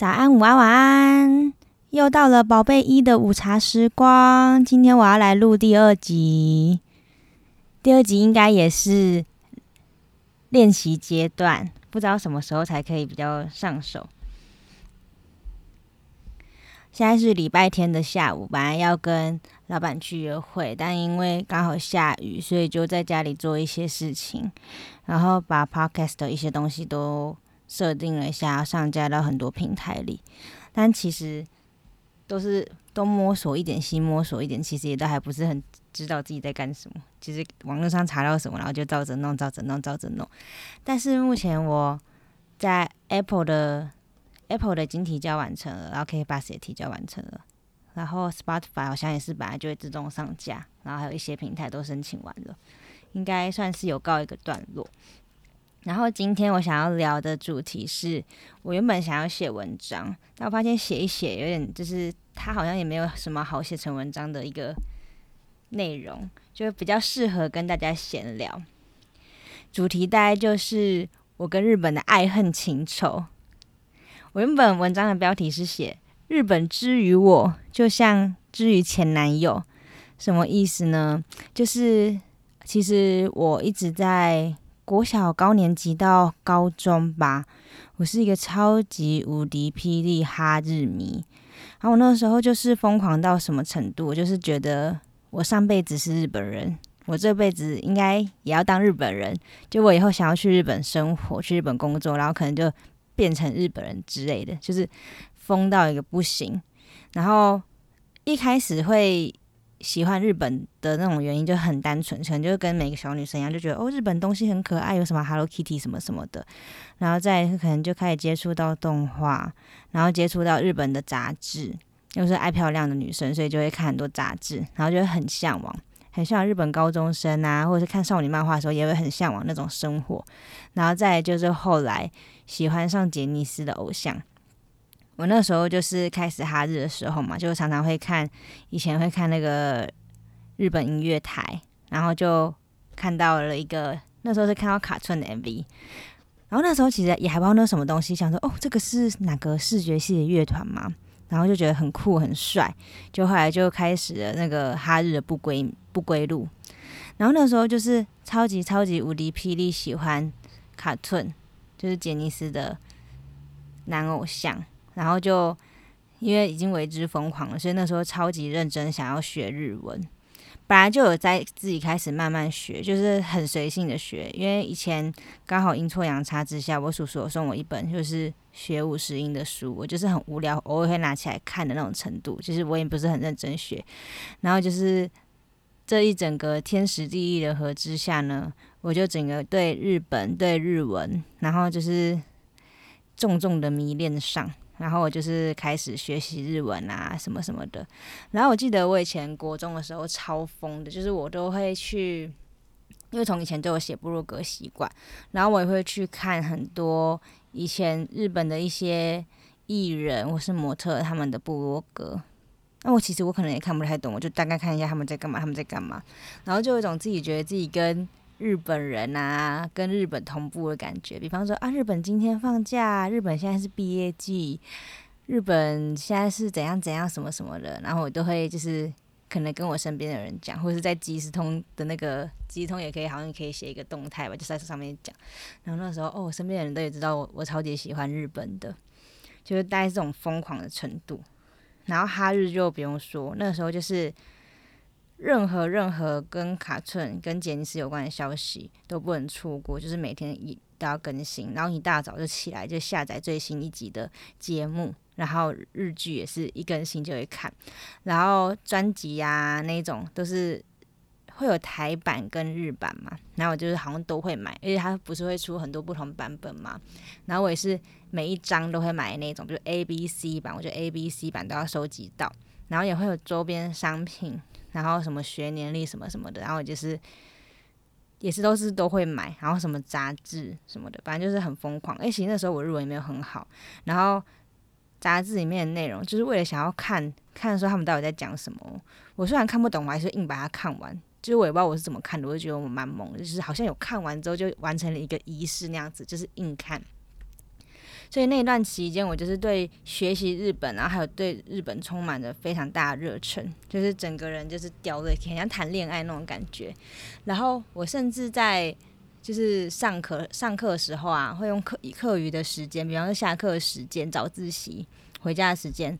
早安，午安，晚安！又到了宝贝一的午茶时光。今天我要来录第二集，第二集应该也是练习阶段，不知道什么时候才可以比较上手。现在是礼拜天的下午，本来要跟老板去约会，但因为刚好下雨，所以就在家里做一些事情，然后把 podcast 的一些东西都。设定了一下，上架到很多平台里，但其实都是都摸索一点，西摸索一点，其实也都还不是很知道自己在干什么。其实网络上查到什么，然后就照着弄，照着弄，照着弄。但是目前我在 Apple 的 Apple 的已经提交完成了，然后 k b u s 也提交完成了，然后 Spotify 好像也是本来就会自动上架，然后还有一些平台都申请完了，应该算是有告一个段落。然后今天我想要聊的主题是我原本想要写文章，但我发现写一写有点，就是它好像也没有什么好写成文章的一个内容，就比较适合跟大家闲聊。主题大概就是我跟日本的爱恨情仇。我原本文章的标题是写日本之于我，就像之于前男友，什么意思呢？就是其实我一直在。国小高年级到高中吧，我是一个超级无敌霹雳哈日迷。然后我那时候就是疯狂到什么程度，就是觉得我上辈子是日本人，我这辈子应该也要当日本人。就我以后想要去日本生活，去日本工作，然后可能就变成日本人之类的，就是疯到一个不行。然后一开始会。喜欢日本的那种原因就很单纯，可能就跟每个小女生一样，就觉得哦，日本东西很可爱，有什么 Hello Kitty 什么什么的，然后再可能就开始接触到动画，然后接触到日本的杂志，又是爱漂亮的女生，所以就会看很多杂志，然后就会很向往，很向往日本高中生啊，或者是看少女漫画的时候，也会很向往那种生活，然后再就是后来喜欢上杰尼斯的偶像。我那时候就是开始哈日的时候嘛，就常常会看，以前会看那个日本音乐台，然后就看到了一个，那时候是看到卡村的 MV，然后那时候其实也还不知道那什么东西，想说哦，这个是哪个视觉系的乐团嘛，然后就觉得很酷很帅，就后来就开始了那个哈日的不归不归路，然后那时候就是超级超级无敌霹雳喜欢卡顿，就是杰尼斯的男偶像。然后就因为已经为之疯狂了，所以那时候超级认真想要学日文。本来就有在自己开始慢慢学，就是很随性的学。因为以前刚好阴错阳差之下，我叔叔送我一本就是学五十音的书，我就是很无聊，偶尔会拿起来看的那种程度。其实我也不是很认真学。然后就是这一整个天时地利的合之下呢，我就整个对日本、对日文，然后就是重重的迷恋上。然后我就是开始学习日文啊，什么什么的。然后我记得我以前国中的时候超疯的，就是我都会去，因为从以前都有写部落格习惯，然后我也会去看很多以前日本的一些艺人或是模特他们的部落格。那我其实我可能也看不太懂，我就大概看一下他们在干嘛，他们在干嘛，然后就有一种自己觉得自己跟。日本人啊，跟日本同步的感觉。比方说啊，日本今天放假，日本现在是毕业季，日本现在是怎样怎样什么什么的。然后我都会就是可能跟我身边的人讲，或者是在即时通的那个即时通也可以，好像可以写一个动态吧，就在上面讲。然后那时候哦，我身边的人都也知道我我超级喜欢日本的，就是大概这种疯狂的程度。然后哈日就不用说，那时候就是。任何任何跟卡顿、跟杰尼斯有关的消息都不能错过，就是每天一都要更新。然后一大早就起来就下载最新一集的节目，然后日剧也是一更新就会看。然后专辑呀那种都是会有台版跟日版嘛，然后我就是好像都会买，而且它不是会出很多不同版本嘛。然后我也是每一张都会买那种，比如 A、B、C 版，我觉得 A、B、C 版都要收集到。然后也会有周边商品。然后什么学年历什么什么的，然后就是也是都是都会买，然后什么杂志什么的，反正就是很疯狂。哎，其实那时候我日文也没有很好，然后杂志里面的内容就是为了想要看看说他们到底在讲什么。我虽然看不懂，我还是硬把它看完。就是我也不知道我是怎么看的，我就觉得我蛮猛，就是好像有看完之后就完成了一个仪式那样子，就是硬看。所以那段期间，我就是对学习日本，然后还有对日本充满着非常大的热忱，就是整个人就是掉在天，像谈恋爱那种感觉。然后我甚至在就是上课上课的时候啊，会用课课余的时间，比方说下课时间、早自习、回家的时间，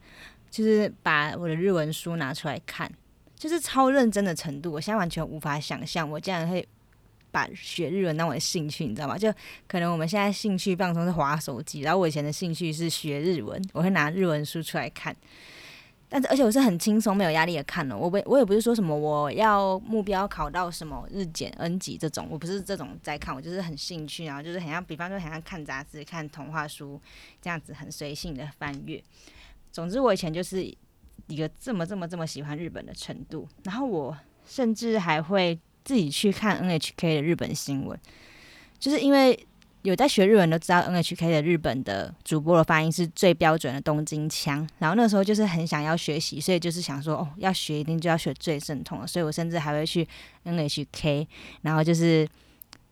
就是把我的日文书拿出来看，就是超认真的程度。我现在完全无法想象，我竟然会。把学日文当我的兴趣，你知道吗？就可能我们现在兴趣放松是划手机，然后我以前的兴趣是学日文，我会拿日文书出来看。但是而且我是很轻松、没有压力的看了。我不，我也不是说什么我要目标考到什么日检 N 级这种，我不是这种在看，我就是很兴趣，然后就是很像，比方说很像看杂志、看童话书这样子，很随性的翻阅。总之，我以前就是一个这么、这么、这么喜欢日本的程度，然后我甚至还会。自己去看 NHK 的日本新闻，就是因为有在学日文都知道 NHK 的日本的主播的发音是最标准的东京腔，然后那时候就是很想要学习，所以就是想说哦，要学一定就要学最正统的，所以我甚至还会去 NHK，然后就是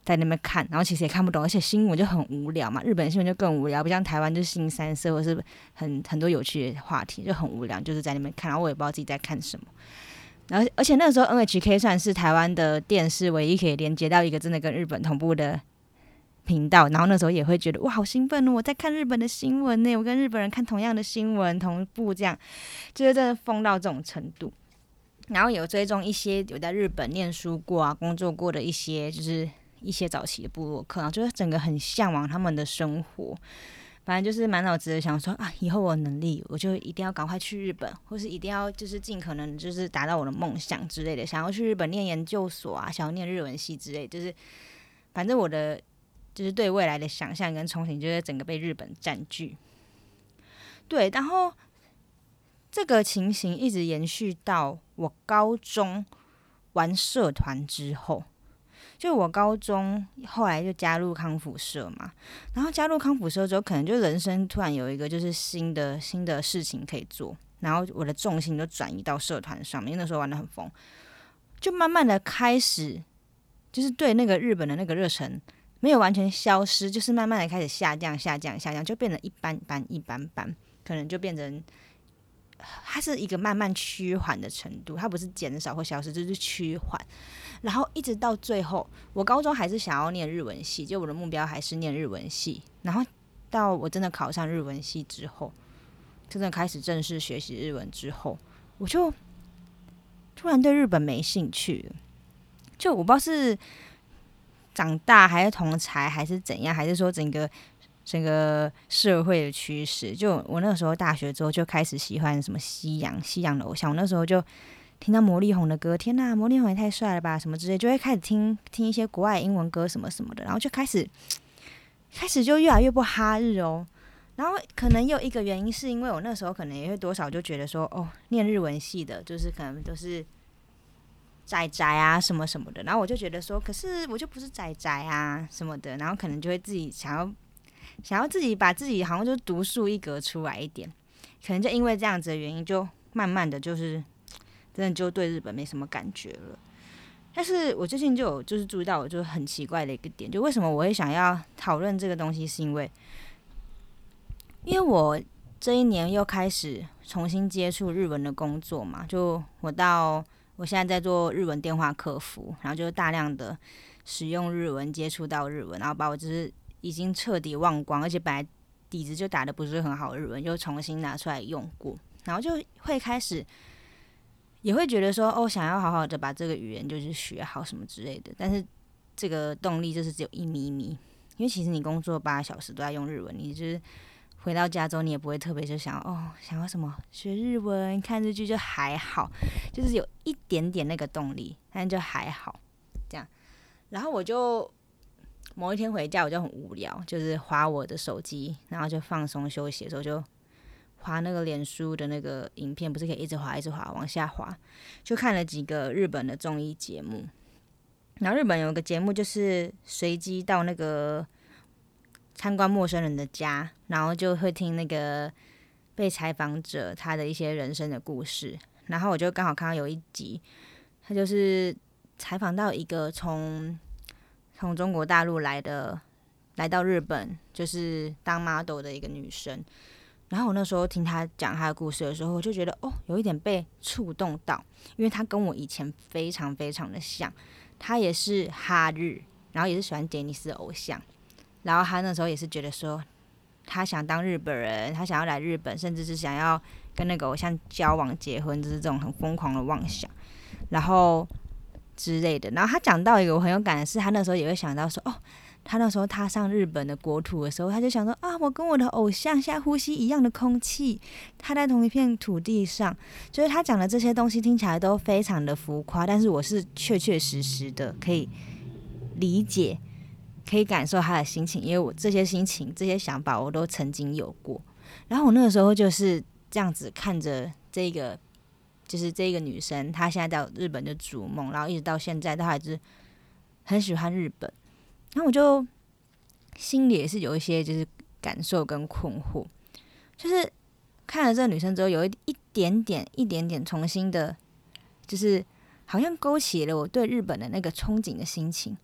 在那边看，然后其实也看不懂，而且新闻就很无聊嘛，日本新闻就更无聊，不像台湾就是新三色或是很很多有趣的话题，就很无聊，就是在那边看，然后我也不知道自己在看什么。然后，而且那个时候，NHK 算是台湾的电视唯一可以连接到一个真的跟日本同步的频道。然后那时候也会觉得哇，好兴奋哦！我在看日本的新闻呢，我跟日本人看同样的新闻，同步这样，就是真的疯到这种程度。然后有追踪一些有在日本念书过啊、工作过的一些，就是一些早期的部落客，就是整个很向往他们的生活。反正就是满脑子的想说啊，以后我有能力，我就一定要赶快去日本，或是一定要就是尽可能就是达到我的梦想之类的，想要去日本念研究所啊，想要念日文系之类，就是反正我的就是对未来的想象跟憧憬，就是整个被日本占据。对，然后这个情形一直延续到我高中玩社团之后。就我高中后来就加入康复社嘛，然后加入康复社之后，可能就人生突然有一个就是新的新的事情可以做，然后我的重心就转移到社团上面，那时候玩的很疯，就慢慢的开始就是对那个日本的那个热忱没有完全消失，就是慢慢的开始下降下降下降，就变成一般般一般般，可能就变成它是一个慢慢趋缓的程度，它不是减少或消失，就是趋缓。然后一直到最后，我高中还是想要念日文系，就我的目标还是念日文系。然后到我真的考上日文系之后，真的开始正式学习日文之后，我就突然对日本没兴趣了。就我不知道是长大还是同才还是怎样，还是说整个整个社会的趋势。就我那时候大学之后就开始喜欢什么西洋西洋的偶像，我那时候就。听到魔力红的歌，天呐，魔力红也太帅了吧！什么之类，就会开始听听一些国外英文歌什么什么的，然后就开始开始就越来越不哈日哦。然后可能有一个原因，是因为我那时候可能也会多少就觉得说，哦，念日文系的，就是可能都是仔仔啊什么什么的。然后我就觉得说，可是我就不是仔仔啊什么的。然后可能就会自己想要想要自己把自己好像就独树一格出来一点。可能就因为这样子的原因，就慢慢的就是。真的就对日本没什么感觉了，但是我最近就有就是注意到，我就很奇怪的一个点，就为什么我会想要讨论这个东西，是因为，因为我这一年又开始重新接触日文的工作嘛，就我到我现在在做日文电话客服，然后就大量的使用日文，接触到日文，然后把我就是已经彻底忘光，而且本来底子就打的不是很好，日文又重新拿出来用过，然后就会开始。也会觉得说哦，想要好好的把这个语言就是学好什么之类的，但是这个动力就是只有一咪咪，因为其实你工作八小时都在用日文，你就是回到家中你也不会特别就想哦，想要什么学日文、看日剧就还好，就是有一点点那个动力，但就还好这样。然后我就某一天回家，我就很无聊，就是划我的手机，然后就放松休息的时候就。滑那个脸书的那个影片，不是可以一直滑一直滑往下滑，就看了几个日本的综艺节目。然后日本有个节目就是随机到那个参观陌生人的家，然后就会听那个被采访者他的一些人生的故事。然后我就刚好看到有一集，他就是采访到一个从从中国大陆来的来到日本，就是当 model 的一个女生。然后我那时候听她讲她的故事的时候，我就觉得哦，有一点被触动到，因为她跟我以前非常非常的像，她也是哈日，然后也是喜欢杰尼斯偶像，然后她那时候也是觉得说，她想当日本人，她想要来日本，甚至是想要跟那个偶像交往、结婚，就是这种很疯狂的妄想，然后之类的。然后他讲到一个我很有感的是，他那时候也会想到说，哦。他那时候踏上日本的国土的时候，他就想说啊，我跟我的偶像现在呼吸一样的空气，他在同一片土地上。就是他讲的这些东西听起来都非常的浮夸，但是我是确确实实的可以理解，可以感受他的心情，因为我这些心情、这些想法我都曾经有过。然后我那个时候就是这样子看着这个，就是这个女生，她现在在日本的逐梦，然后一直到现在，她还是很喜欢日本。然后我就心里也是有一些就是感受跟困惑，就是看了这个女生之后，有一一点点、一点点重新的，就是好像勾起了我对日本的那个憧憬的心情。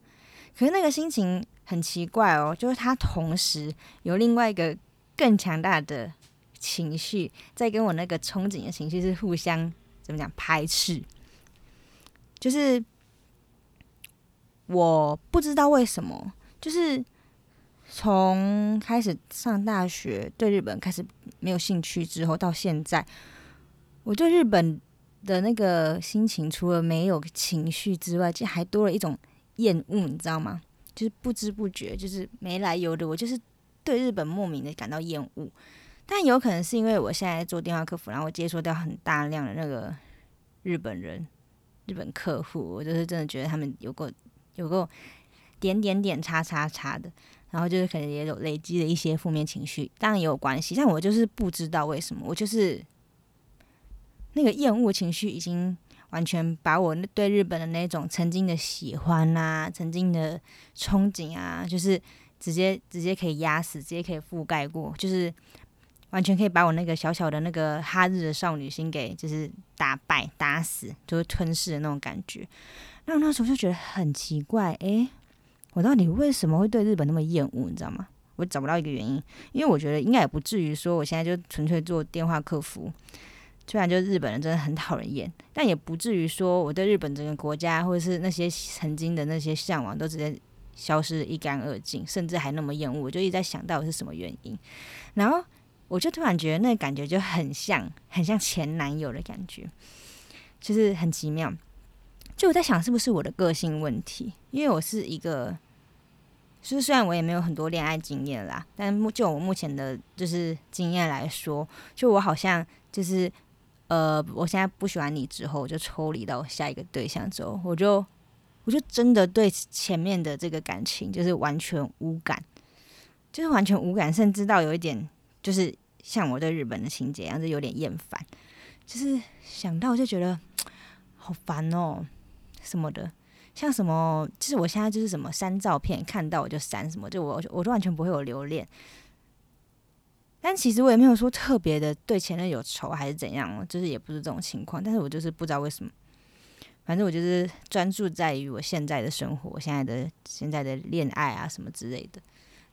可是那个心情很奇怪哦，就是它同时有另外一个更强大的情绪，在跟我那个憧憬的情绪是互相怎么讲排斥，就是。我不知道为什么，就是从开始上大学对日本开始没有兴趣之后，到现在，我对日本的那个心情，除了没有情绪之外，就还多了一种厌恶，你知道吗？就是不知不觉，就是没来由的，我就是对日本莫名的感到厌恶。但有可能是因为我现在做电话客服，然后我接触到很大量的那个日本人、日本客户，我就是真的觉得他们有过。有个点点点叉叉叉的，然后就是可能也有累积的一些负面情绪，当然也有关系，但我就是不知道为什么，我就是那个厌恶情绪已经完全把我对日本的那种曾经的喜欢啊，曾经的憧憬啊，就是直接直接可以压死，直接可以覆盖过，就是完全可以把我那个小小的那个哈日的少女心给就是打败打死，就是吞噬的那种感觉。那那时候就觉得很奇怪，诶，我到底为什么会对日本那么厌恶？你知道吗？我找不到一个原因，因为我觉得应该也不至于说我现在就纯粹做电话客服，虽然就日本人真的很讨人厌，但也不至于说我对日本整个国家或者是那些曾经的那些向往都直接消失一干二净，甚至还那么厌恶。我就一直在想到底是什么原因，然后我就突然觉得那感觉就很像，很像前男友的感觉，就是很奇妙。就我在想，是不是我的个性问题？因为我是一个，就是虽然我也没有很多恋爱经验啦，但目就我目前的就是经验来说，就我好像就是呃，我现在不喜欢你之后，我就抽离到下一个对象之后，我就我就真的对前面的这个感情就是完全无感，就是完全无感，甚至到有一点就是像我对日本的情节一样，就有点厌烦，就是想到我就觉得好烦哦。什么的，像什么，就是我现在就是什么删照片，看到我就删什么，就我我都完全不会有留恋。但其实我也没有说特别的对前任有仇还是怎样，就是也不是这种情况。但是我就是不知道为什么，反正我就是专注在于我现在的生活，现在的现在的恋爱啊什么之类的。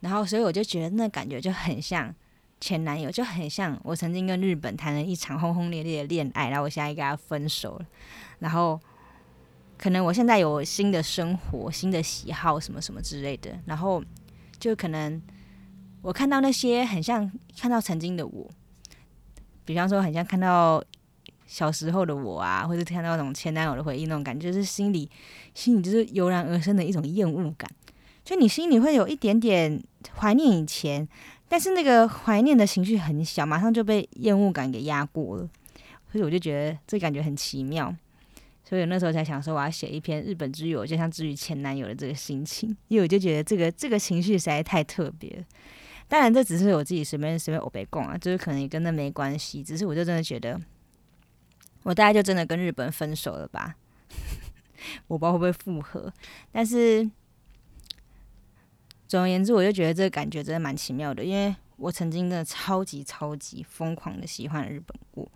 然后所以我就觉得那感觉就很像前男友，就很像我曾经跟日本谈了一场轰轰烈烈的恋爱，然后我现在跟他分手了，然后。可能我现在有新的生活、新的喜好什么什么之类的，然后就可能我看到那些很像看到曾经的我，比方说很像看到小时候的我啊，或者看到那种前男友的回忆那种感觉，就是心里心里就是油然而生的一种厌恶感，就你心里会有一点点怀念以前，但是那个怀念的情绪很小，马上就被厌恶感给压过了，所以我就觉得这感觉很奇妙。所以那时候才想说，我要写一篇日本之友，就像至于前男友的这个心情，因为我就觉得这个这个情绪实在太特别。当然，这只是我自己随便随便我被供啊，就是可能也跟那没关系。只是我就真的觉得，我大概就真的跟日本分手了吧？我不知道会不会复合。但是总而言之，我就觉得这个感觉真的蛮奇妙的，因为我曾经的超级超级疯狂的喜欢日本过，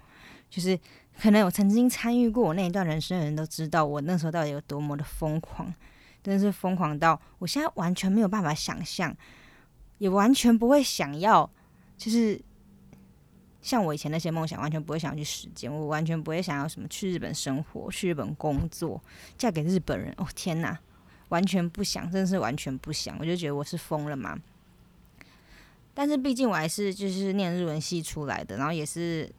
就是。可能有曾经参与过我那一段人生的人都知道，我那时候到底有多么的疯狂，真的是疯狂到我现在完全没有办法想象，也完全不会想要，就是像我以前那些梦想，完全不会想要去实践。我完全不会想要什么去日本生活、去日本工作、嫁给日本人。哦天哪，完全不想，真的是完全不想。我就觉得我是疯了嘛。但是毕竟我还是就是念日文系出来的，然后也是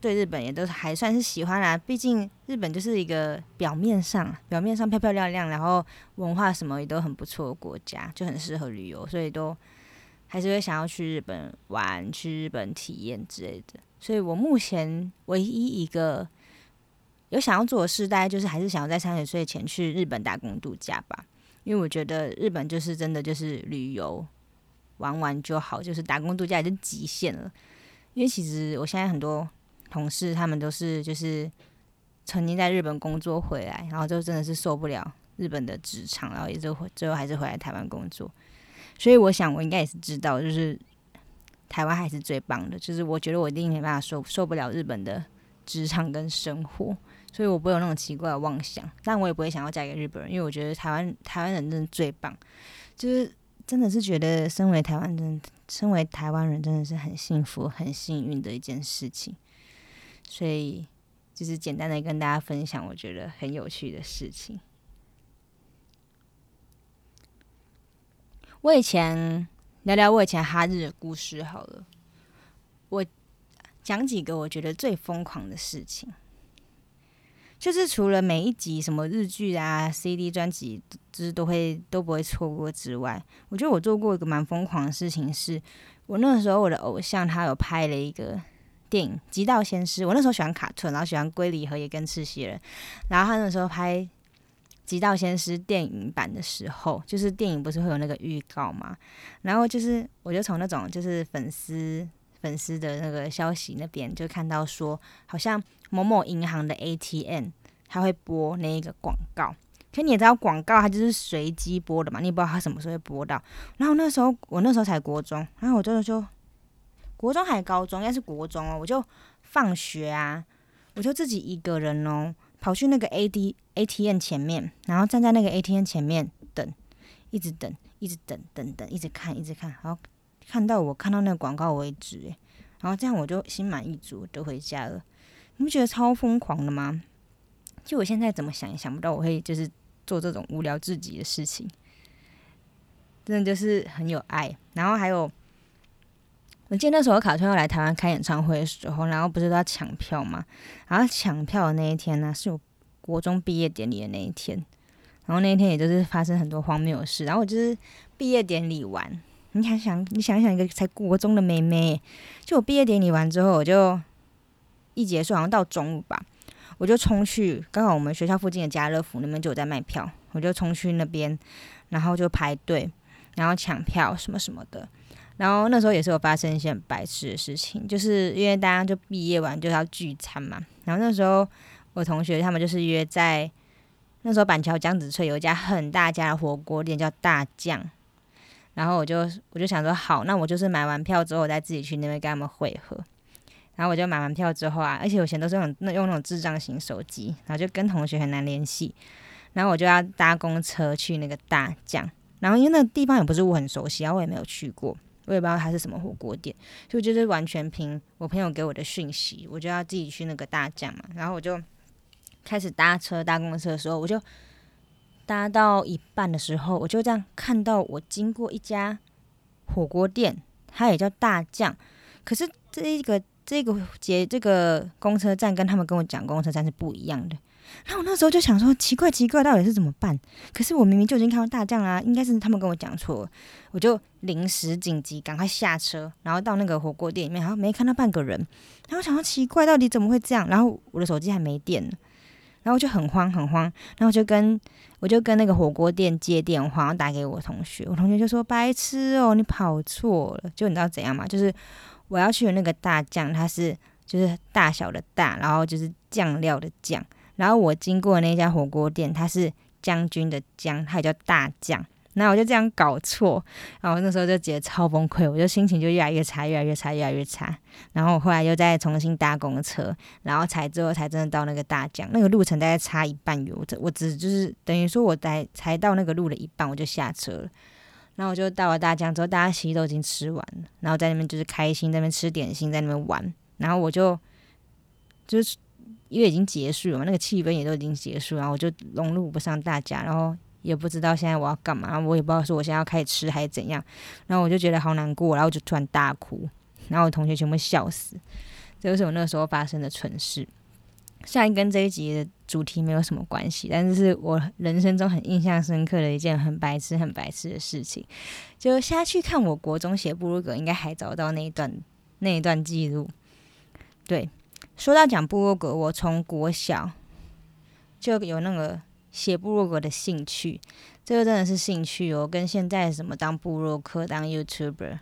对日本也都还算是喜欢啦。毕竟日本就是一个表面上表面上漂漂亮亮，然后文化什么也都很不错的国家，就很适合旅游，所以都还是会想要去日本玩、去日本体验之类的。所以我目前唯一一个有想要做的事，大概就是还是想要在三十岁前去日本打工度假吧，因为我觉得日本就是真的就是旅游。玩玩就好，就是打工度假已经极限了。因为其实我现在很多同事，他们都是就是曾经在日本工作回来，然后就真的是受不了日本的职场，然后也就最后还是回来台湾工作。所以我想，我应该也是知道，就是台湾还是最棒的。就是我觉得我一定没办法受受不了日本的职场跟生活，所以我不会有那种奇怪的妄想。但我也不会想要嫁给日本人，因为我觉得台湾台湾人真的最棒，就是。真的是觉得，身为台湾人，身为台湾人，真的是很幸福、很幸运的一件事情。所以，就是简单的跟大家分享，我觉得很有趣的事情。我以前聊聊我以前哈日的故事好了，我讲几个我觉得最疯狂的事情。就是除了每一集什么日剧啊、CD 专辑，就是都会都不会错过之外，我觉得我做过一个蛮疯狂的事情，是我那个时候我的偶像他有拍了一个电影《极道先师》，我那时候喜欢卡顿，然后喜欢龟梨和也跟赤西仁，然后他那时候拍《极道先师》电影版的时候，就是电影不是会有那个预告嘛，然后就是我就从那种就是粉丝粉丝的那个消息那边就看到说，好像。某某银行的 ATM，他会播那一个广告。可你也知道，广告它就是随机播的嘛，你也不知道它什么时候会播到。然后那时候我那时候才国中，然后我真的就国中还是高中，应该是国中哦。我就放学啊，我就自己一个人哦，跑去那个 AD ATM 前面，然后站在那个 ATM 前面等，一直等，一直等，等等，一直看，一直看，然后看到我看到那个广告为止。诶，然后这样我就心满意足就回家了。你不觉得超疯狂的吗？就我现在怎么想也想不到我会就是做这种无聊至极的事情，真的就是很有爱。然后还有，我记得那时候卡川要来台湾开演唱会的时候，然后不是都要抢票吗？然后抢票的那一天呢，是我国中毕业典礼的那一天。然后那一天也就是发生很多荒谬的事。然后我就是毕业典礼完，你想想，你想想一个才国中的妹妹，就我毕业典礼完之后，我就。一结束好像到中午吧，我就冲去，刚好我们学校附近的家乐福那边就有在卖票，我就冲去那边，然后就排队，然后抢票什么什么的。然后那时候也是有发生一些很白痴的事情，就是因为大家就毕业完就要聚餐嘛。然后那时候我同学他们就是约在那时候板桥江子翠有一家很大家的火锅店叫大酱，然后我就我就想说好，那我就是买完票之后我再自己去那边跟他们会合。然后我就买完票之后啊，而且我以前都是用那用那种智障型手机，然后就跟同学很难联系。然后我就要搭公车去那个大将，然后因为那个地方也不是我很熟悉，然后我也没有去过，我也不知道它是什么火锅店，所以就是完全凭我朋友给我的讯息，我就要自己去那个大将嘛。然后我就开始搭车搭公车的时候，我就搭到一半的时候，我就这样看到我经过一家火锅店，它也叫大将，可是这一个。这个节这个公车站跟他们跟我讲公车站是不一样的，然后我那时候就想说奇怪奇怪到底是怎么办？可是我明明就已经看到大将啦，应该是他们跟我讲错，我就临时紧急赶快下车，然后到那个火锅店里面，然后没看到半个人，然后想到奇怪到底怎么会这样？然后我的手机还没电呢，然后就很慌很慌，然后就跟我就跟那个火锅店接电话，打给我同学，我同学就说白痴哦，你跑错了，就你知道怎样吗？就是。我要去的那个大酱，它是就是大小的大，然后就是酱料的酱。然后我经过那家火锅店，它是将军的将，它也叫大酱。然后我就这样搞错，然后那时候就觉得超崩溃，我就心情就越来越差，越来越差，越来越差。然后我后来又再重新搭公车，然后才最后才真的到那个大江。那个路程大概差一半远，我我只就是等于说我在才到那个路的一半，我就下车了。然后我就到了大江之后，大家其实都已经吃完了，然后在那边就是开心，在那边吃点心，在那边玩。然后我就就是因为已经结束了嘛，那个气氛也都已经结束，然后我就融入不上大家，然后也不知道现在我要干嘛，我也不知道说我现在要开始吃还是怎样。然后我就觉得好难过，然后我就突然大哭，然后我同学全部笑死。这就是我那个时候发生的蠢事。虽然跟这一集的主题没有什么关系，但是是我人生中很印象深刻的一件很白痴、很白痴的事情。就下去看我国中写部落格，应该还找到那一段那一段记录。对，说到讲部落格，我从国小就有那个写部落格的兴趣，这个真的是兴趣哦，跟现在什么当部落客、当 YouTuber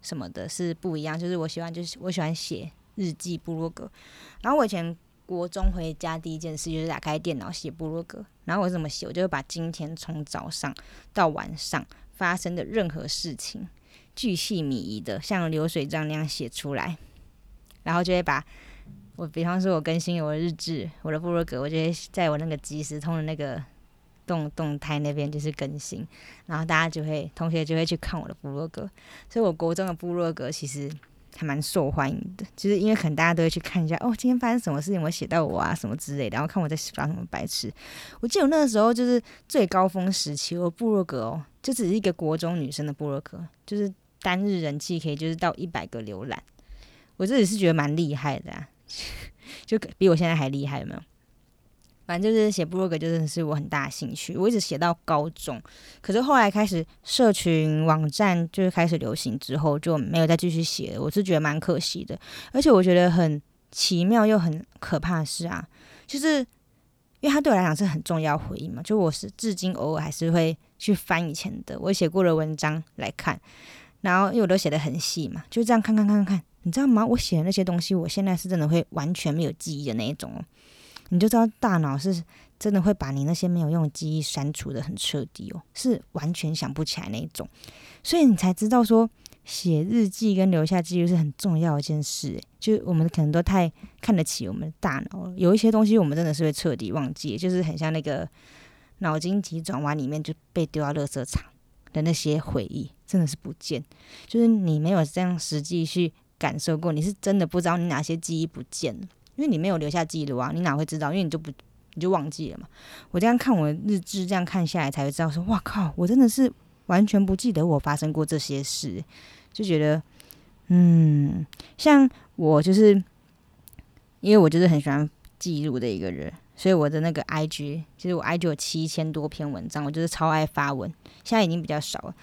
什么的是不一样。就是我喜欢，就是我喜欢写。日记部落格，然后我以前国中回家第一件事就是打开电脑写部落格，然后我怎么写，我就会把今天从早上到晚上发生的任何事情，巨细靡遗的像流水账那样写出来，然后就会把我，比方说我更新我的日志，我的部落格，我就会在我那个即时通的那个动动态那边就是更新，然后大家就会同学就会去看我的部落格，所以我国中的部落格其实。还蛮受欢迎的，就是因为可能大家都会去看一下哦，今天发生什么事情，我写到我啊什么之类的，然后看我在发什么白痴。我记得我那个时候就是最高峰时期，我部落格哦，就只是一个国中女生的部落格，就是单日人气可以就是到一百个浏览，我自己是觉得蛮厉害的，啊，就比我现在还厉害，有没有？反正就是写部落格，就真的是我很大的兴趣。我一直写到高中，可是后来开始社群网站就是开始流行之后，就没有再继续写了。我是觉得蛮可惜的，而且我觉得很奇妙又很可怕的是啊，就是因为它对我来讲是很重要回忆嘛。就我是至今偶尔还是会去翻以前的我写过的文章来看，然后因为我都写的很细嘛，就这样看看看看看，你知道吗？我写的那些东西，我现在是真的会完全没有记忆的那一种哦。你就知道大脑是真的会把你那些没有用的记忆删除的很彻底哦，是完全想不起来那一种，所以你才知道说写日记跟留下记录是很重要一件事。就我们可能都太看得起我们的大脑了，有一些东西我们真的是会彻底忘记，就是很像那个脑筋急转弯里面就被丢到垃圾场的那些回忆，真的是不见。就是你没有这样实际去感受过，你是真的不知道你哪些记忆不见了。因为你没有留下记录啊，你哪会知道？因为你就不，你就忘记了嘛。我这样看我的日志，这样看下来才会知道，说哇靠，我真的是完全不记得我发生过这些事，就觉得，嗯，像我就是，因为我就是很喜欢记录的一个人，所以我的那个 IG，其实我 IG 有七千多篇文章，我就是超爱发文，现在已经比较少了。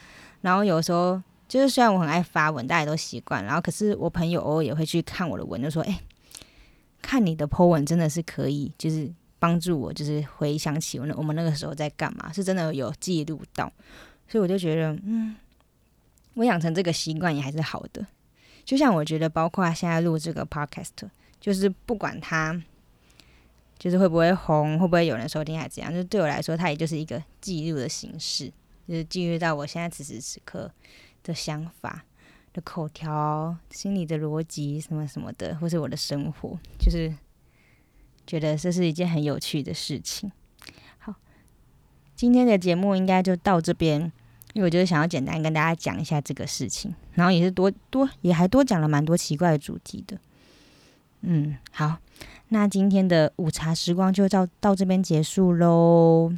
然后有时候就是虽然我很爱发文，大家都习惯，然后可是我朋友偶尔也会去看我的文，就说，哎。看你的 po 文真的是可以，就是帮助我，就是回想起我那我们那个时候在干嘛，是真的有记录到，所以我就觉得，嗯，我养成这个习惯也还是好的。就像我觉得，包括现在录这个 podcast，就是不管它就是会不会红，会不会有人收听，还怎样，就对我来说，它也就是一个记录的形式，就是记录到我现在此时此刻的想法。的口条、心理的逻辑什么什么的，或是我的生活，就是觉得这是一件很有趣的事情。好，今天的节目应该就到这边，因为我就是想要简单跟大家讲一下这个事情，然后也是多多也还多讲了蛮多奇怪的主题的。嗯，好，那今天的午茶时光就到到这边结束喽。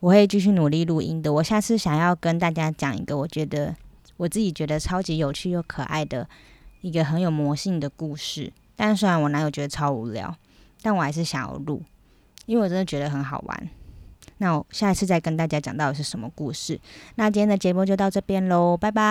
我会继续努力录音的。我下次想要跟大家讲一个，我觉得。我自己觉得超级有趣又可爱的一个很有魔性的故事，但虽然我男友觉得超无聊，但我还是想要录，因为我真的觉得很好玩。那我下一次再跟大家讲到底是什么故事。那今天的节目就到这边喽，拜拜。